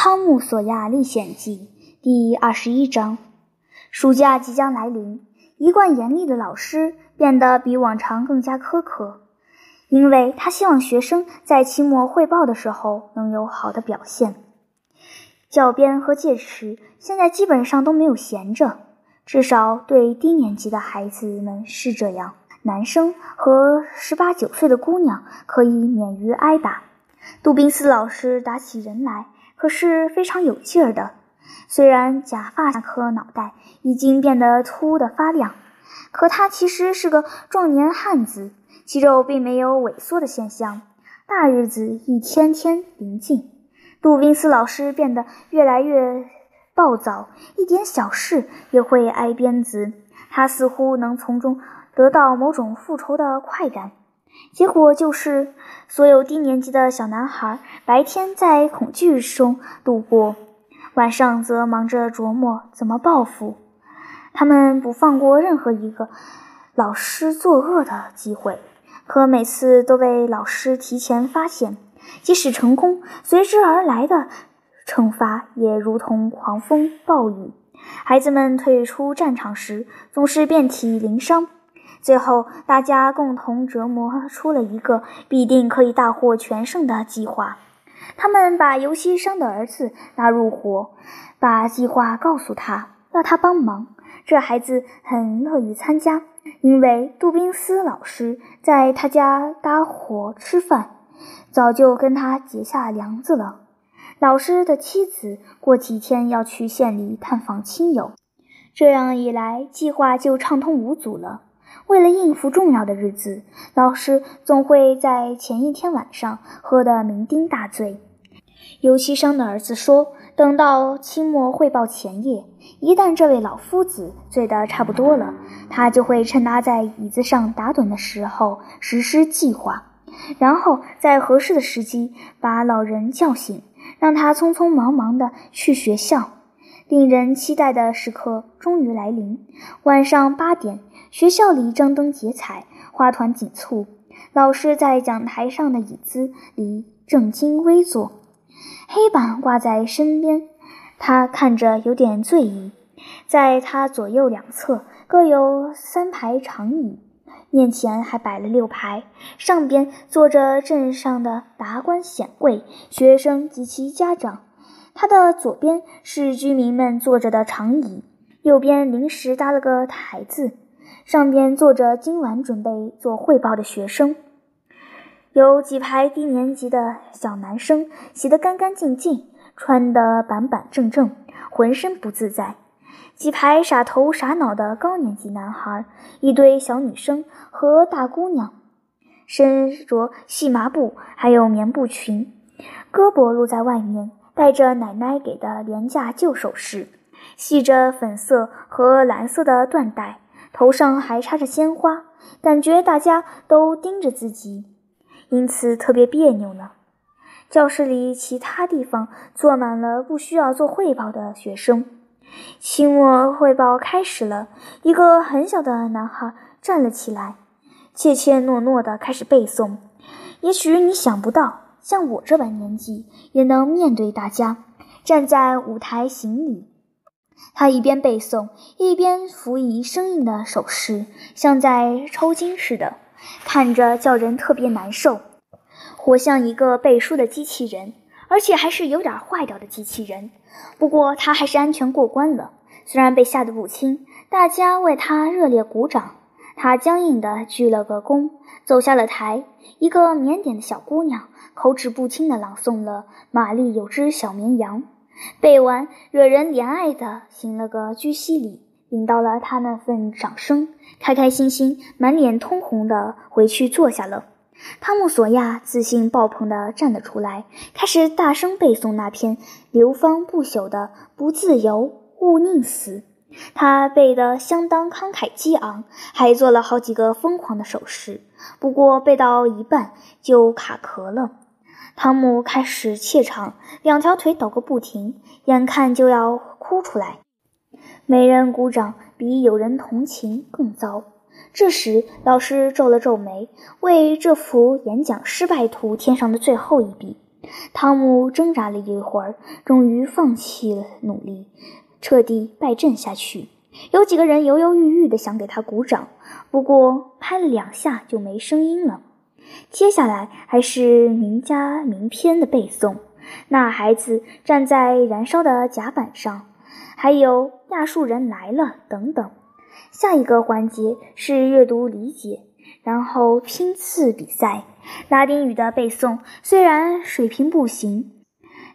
汤姆·索亚历险记第二十一章。暑假即将来临，一贯严厉的老师变得比往常更加苛刻，因为他希望学生在期末汇报的时候能有好的表现。教鞭和戒尺现在基本上都没有闲着，至少对低年级的孩子们是这样。男生和十八九岁的姑娘可以免于挨打。杜宾斯老师打起人来可是非常有劲儿的。虽然假发那颗脑袋已经变得秃得发亮，可他其实是个壮年汉子，肌肉并没有萎缩的现象。大日子一天天临近，杜宾斯老师变得越来越暴躁，一点小事也会挨鞭子。他似乎能从中。得到某种复仇的快感，结果就是所有低年级的小男孩白天在恐惧中度过，晚上则忙着琢磨怎么报复。他们不放过任何一个老师作恶的机会，可每次都被老师提前发现。即使成功，随之而来的惩罚也如同狂风暴雨。孩子们退出战场时，总是遍体鳞伤。最后，大家共同折磨出了一个必定可以大获全胜的计划。他们把尤西商的儿子拉入伙，把计划告诉他，要他帮忙。这孩子很乐于参加，因为杜宾斯老师在他家搭伙吃饭，早就跟他结下梁子了。老师的妻子过几天要去县里探访亲友，这样一来，计划就畅通无阻了。为了应付重要的日子，老师总会在前一天晚上喝得酩酊大醉。尤其生的儿子说：“等到期末汇报前夜，一旦这位老夫子醉得差不多了，他就会趁他在椅子上打盹的时候实施计划，然后在合适的时机把老人叫醒，让他匆匆忙忙地去学校。令人期待的时刻终于来临，晚上八点。”学校里张灯结彩，花团锦簇。老师在讲台上的椅子里正襟危坐，黑板挂在身边，他看着有点醉意。在他左右两侧各有三排长椅，面前还摆了六排，上边坐着镇上的达官显贵、学生及其家长。他的左边是居民们坐着的长椅，右边临时搭了个台子。上边坐着今晚准备做汇报的学生，有几排低年级的小男生，洗得干干净净，穿得板板正正，浑身不自在；几排傻头傻脑的高年级男孩，一堆小女生和大姑娘，身着细麻布还有棉布裙，胳膊露在外面，戴着奶奶给的廉价旧首饰，系着粉色和蓝色的缎带。头上还插着鲜花，感觉大家都盯着自己，因此特别别扭呢。教室里其他地方坐满了不需要做汇报的学生。期末汇报开始了，一个很小的男孩站了起来，怯怯懦懦地开始背诵。也许你想不到，像我这般年纪也能面对大家，站在舞台行礼。他一边背诵，一边扶以生硬的手势，像在抽筋似的，看着叫人特别难受，活像一个背书的机器人，而且还是有点坏掉的机器人。不过他还是安全过关了，虽然被吓得不轻，大家为他热烈鼓掌。他僵硬地鞠了个躬，走下了台。一个腼腆的小姑娘口齿不清地朗诵了《玛丽有只小绵羊》。背完，惹人怜爱的行了个居膝礼，领到了他那份掌声，开开心心、满脸通红的回去坐下了。汤姆·索亚自信爆棚地站了出来，开始大声背诵那篇流芳不朽的“不自由，勿宁死”。他背得相当慷慨激昂，还做了好几个疯狂的手势。不过背到一半就卡壳了。汤姆开始怯场，两条腿抖个不停，眼看就要哭出来。没人鼓掌比有人同情更糟。这时，老师皱了皱眉，为这幅演讲失败图添上的最后一笔。汤姆挣扎了一会儿，终于放弃了努力，彻底败阵下去。有几个人犹犹豫豫地想给他鼓掌，不过拍了两下就没声音了。接下来还是名家名篇的背诵，《那孩子站在燃烧的甲板上》，还有《亚述人来了》等等。下一个环节是阅读理解，然后拼字比赛。拉丁语的背诵虽然水平不行，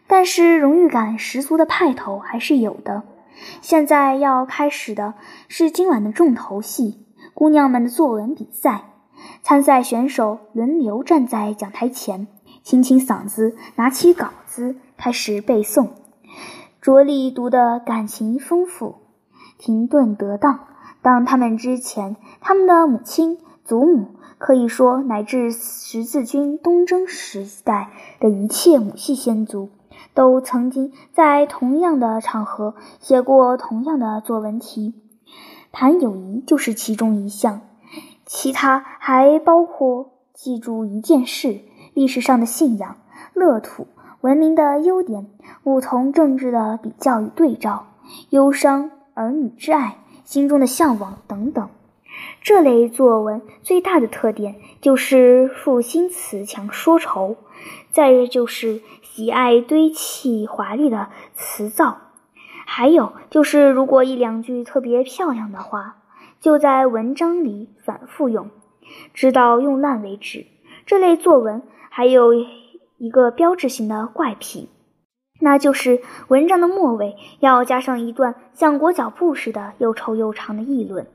但是荣誉感十足的派头还是有的。现在要开始的是今晚的重头戏——姑娘们的作文比赛。参赛选手轮流站在讲台前，清清嗓子，拿起稿子开始背诵。着力读得感情丰富，停顿得当。当他们之前，他们的母亲、祖母，可以说乃至十字军东征时代的一切母系先祖，都曾经在同样的场合写过同样的作文题，谈友谊就是其中一项。其他还包括记住一件事、历史上的信仰、乐土、文明的优点、不同政治的比较与对照、忧伤、儿女之爱、心中的向往等等。这类作文最大的特点就是赋新词强说愁，再就是喜爱堆砌华丽的词藻，还有就是如果一两句特别漂亮的话。就在文章里反复用，直到用烂为止。这类作文还有一个标志性的怪癖，那就是文章的末尾要加上一段像裹脚布似的又臭又长的议论。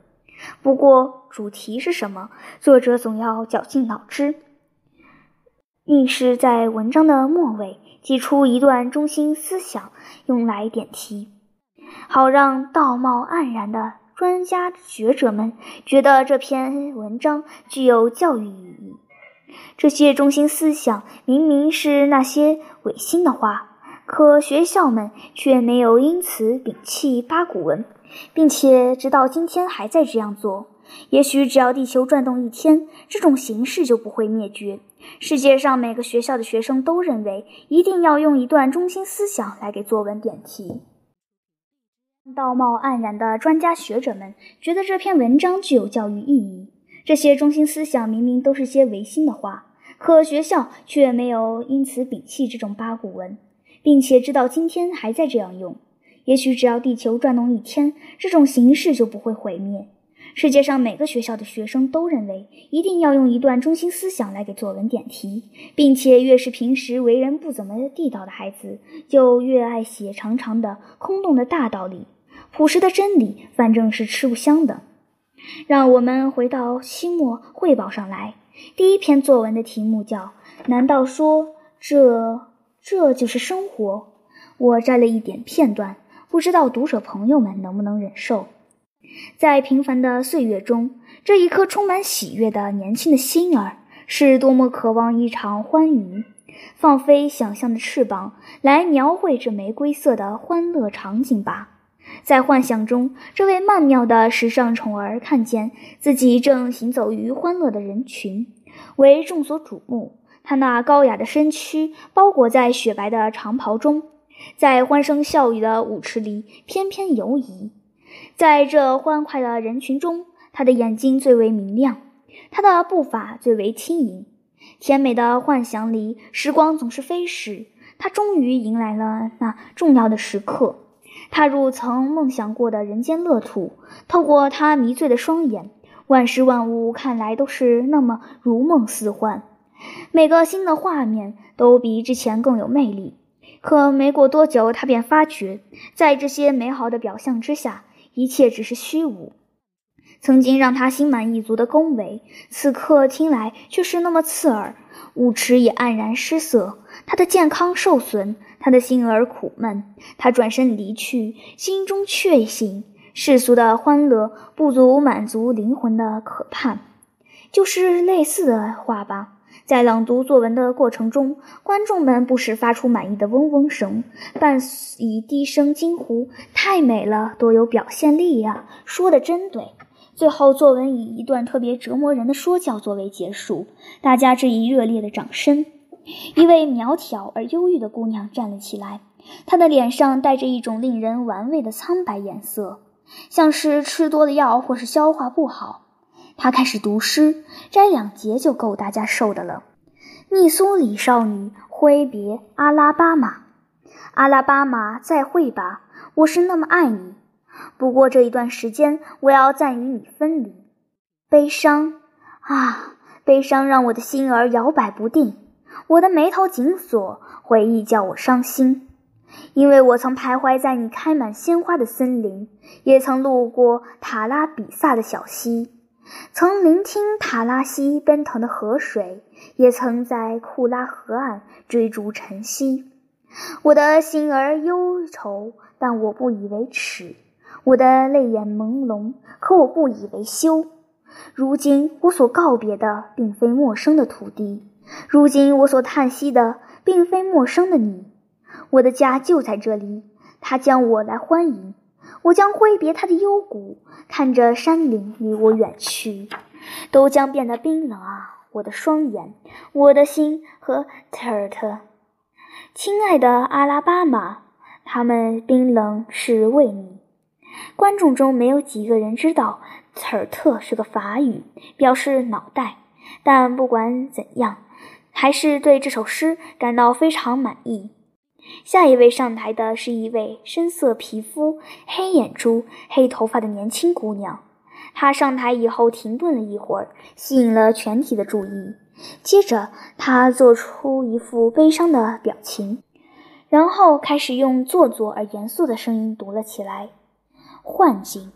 不过主题是什么，作者总要绞尽脑汁，硬是在文章的末尾挤出一段中心思想，用来点题，好让道貌岸然的。专家学者们觉得这篇文章具有教育意义。这些中心思想明明是那些违心的话，可学校们却没有因此摒弃八股文，并且直到今天还在这样做。也许只要地球转动一天，这种形式就不会灭绝。世界上每个学校的学生都认为，一定要用一段中心思想来给作文点题。道貌岸然的专家学者们觉得这篇文章具有教育意义。这些中心思想明明都是些违心的话，可学校却没有因此摒弃这种八股文，并且直到今天还在这样用。也许只要地球转动一天，这种形式就不会毁灭。世界上每个学校的学生都认为，一定要用一段中心思想来给作文点题，并且越是平时为人不怎么地道的孩子，就越爱写长长的、空洞的大道理。朴实的真理，反正是吃不香的。让我们回到期末汇报上来。第一篇作文的题目叫“难道说这这就是生活？”我摘了一点片段，不知道读者朋友们能不能忍受。在平凡的岁月中，这一颗充满喜悦的年轻的心儿，是多么渴望一场欢愉，放飞想象的翅膀，来描绘这玫瑰色的欢乐场景吧。在幻想中，这位曼妙的时尚宠儿看见自己正行走于欢乐的人群，为众所瞩目。他那高雅的身躯包裹在雪白的长袍中，在欢声笑语的舞池里翩翩游移。在这欢快的人群中，他的眼睛最为明亮，他的步伐最为轻盈。甜美的幻想里，时光总是飞逝。他终于迎来了那重要的时刻。踏入曾梦想过的人间乐土，透过他迷醉的双眼，万事万物看来都是那么如梦似幻。每个新的画面都比之前更有魅力。可没过多久，他便发觉，在这些美好的表象之下，一切只是虚无。曾经让他心满意足的恭维，此刻听来却是那么刺耳。舞池也黯然失色，他的健康受损。他的心儿苦闷，他转身离去，心中确信世俗的欢乐不足满足灵魂的渴盼。就是类似的话吧。在朗读作文的过程中，观众们不时发出满意的嗡嗡声，伴以低声惊呼：“太美了，多有表现力呀！说的真对。”最后，作文以一段特别折磨人的说教作为结束，大家致以热烈的掌声。一位苗条而忧郁的姑娘站了起来，她的脸上带着一种令人玩味的苍白颜色，像是吃多了药或是消化不好。她开始读诗，摘两节就够大家受的了。密苏里少女挥别阿拉巴马，阿拉巴马再会吧，我是那么爱你。不过这一段时间，我要暂与你分离。悲伤啊，悲伤让我的心儿摇摆不定，我的眉头紧锁，回忆叫我伤心。因为我曾徘徊在你开满鲜花的森林，也曾路过塔拉比萨的小溪，曾聆听塔拉西奔腾的河水，也曾在库拉河岸追逐晨曦。我的心儿忧愁，但我不以为耻。我的泪眼朦胧，可我不以为羞。如今我所告别的，并非陌生的土地；如今我所叹息的，并非陌生的你。我的家就在这里，他将我来欢迎。我将挥别他的幽谷，看着山林离我远去，都将变得冰冷啊！我的双眼，我的心和特尔特，亲爱的阿拉巴马，他们冰冷是为你。观众中没有几个人知道。此尔特是个法语，表示脑袋。但不管怎样，还是对这首诗感到非常满意。下一位上台的是一位深色皮肤、黑眼珠、黑头发的年轻姑娘。她上台以后停顿了一会儿，吸引了全体的注意。接着，她做出一副悲伤的表情，然后开始用做作而严肃的声音读了起来：“幻境。”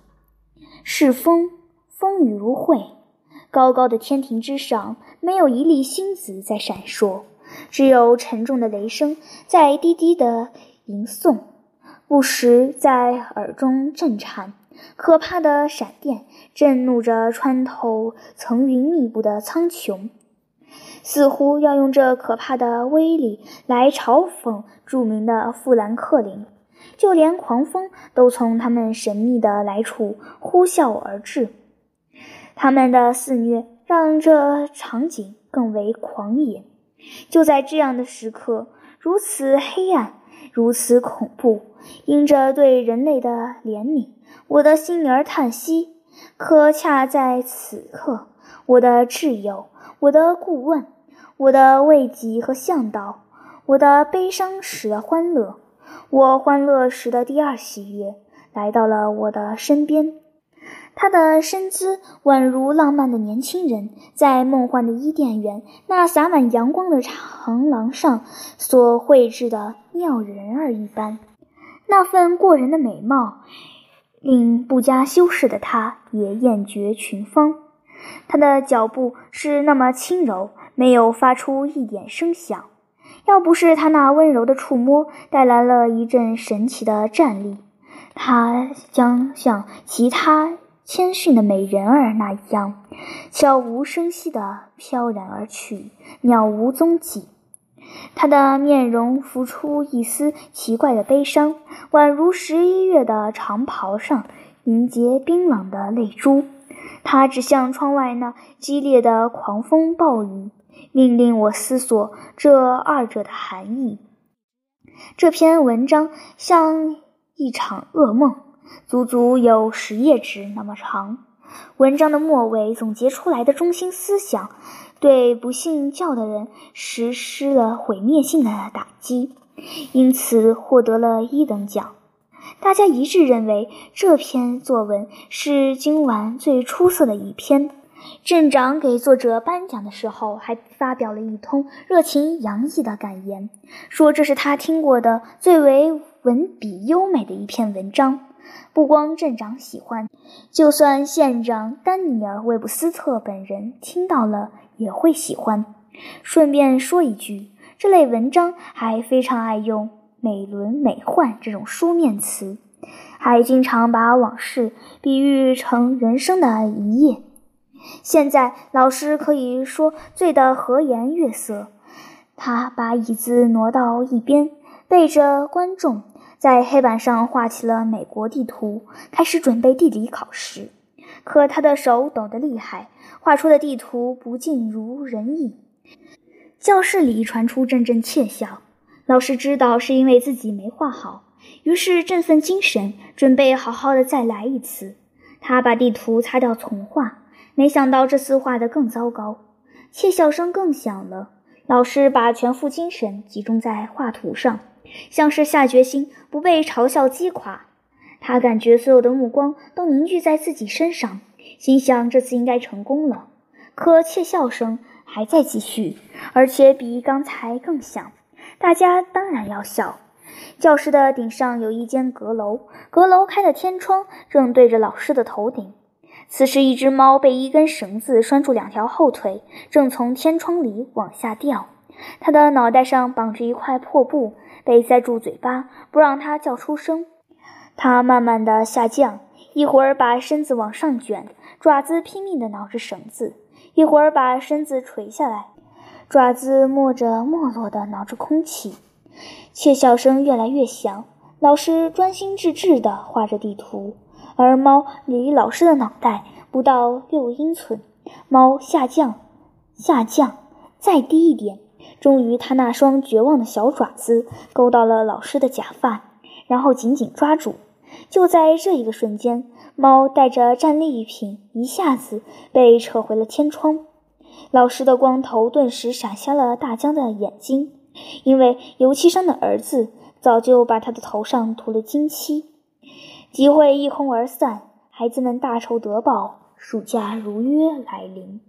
是风，风雨如晦。高高的天庭之上，没有一粒星子在闪烁，只有沉重的雷声在低低的吟诵，不时在耳中震颤。可怕的闪电震怒着穿透层云密布的苍穹，似乎要用这可怕的威力来嘲讽著名的富兰克林。就连狂风都从他们神秘的来处呼啸而至，他们的肆虐让这场景更为狂野。就在这样的时刻，如此黑暗，如此恐怖，因着对人类的怜悯，我的心儿叹息。可恰在此刻，我的挚友，我的顾问，我的慰藉和向导，我的悲伤时的欢乐。我欢乐时的第二喜悦来到了我的身边，他的身姿宛如浪漫的年轻人在梦幻的伊甸园那洒满阳光的长廊上所绘制的妙人儿一般。那份过人的美貌，令不加修饰的他也艳绝群芳。他的脚步是那么轻柔，没有发出一点声响。要不是他那温柔的触摸带来了一阵神奇的战栗，他将像其他谦逊的美人儿那一样，悄无声息地飘然而去，渺无踪迹。他的面容浮出一丝奇怪的悲伤，宛如十一月的长袍上凝结冰冷的泪珠。他指向窗外那激烈的狂风暴雨。命令我思索这二者的含义。这篇文章像一场噩梦，足足有十页纸那么长。文章的末尾总结出来的中心思想，对不信教的人实施了毁灭性的打击，因此获得了一等奖。大家一致认为这篇作文是今晚最出色的一篇。镇长给作者颁奖的时候，还发表了一通热情洋溢的感言，说这是他听过的最为文笔优美的一篇文章。不光镇长喜欢，就算县长丹尼尔·韦布斯特本人听到了也会喜欢。顺便说一句，这类文章还非常爱用美轮美奂这种书面词，还经常把往事比喻成人生的一页。现在老师可以说醉得和颜悦色，他把椅子挪到一边，背着观众，在黑板上画起了美国地图，开始准备地理考试。可他的手抖得厉害，画出的地图不尽如人意。教室里传出阵阵窃笑。老师知道是因为自己没画好，于是振奋精神，准备好好的再来一次。他把地图擦掉重画，没想到这次画得更糟糕，窃笑声更响了。老师把全副精神集中在画图上，像是下决心不被嘲笑击垮。他感觉所有的目光都凝聚在自己身上，心想这次应该成功了。可窃笑声还在继续，而且比刚才更响。大家当然要笑。教室的顶上有一间阁楼，阁楼开的天窗正对着老师的头顶。此时，一只猫被一根绳子拴住两条后腿，正从天窗里往下掉。它的脑袋上绑着一块破布，被塞住嘴巴，不让它叫出声。它慢慢的下降，一会儿把身子往上卷，爪子拼命地挠着绳子；一会儿把身子垂下来，爪子摸着没落地挠着空气。窃笑声越来越响，老师专心致志地画着地图，而猫离老师的脑袋不到六英寸。猫下降，下降，再低一点，终于，它那双绝望的小爪子勾到了老师的假发。然后紧紧抓住。就在这一个瞬间，猫带着战利品一下子被扯回了天窗。老师的光头顿时闪瞎了大江的眼睛，因为油漆商的儿子早就把他的头上涂了金漆。集会一哄而散，孩子们大仇得报，暑假如约来临。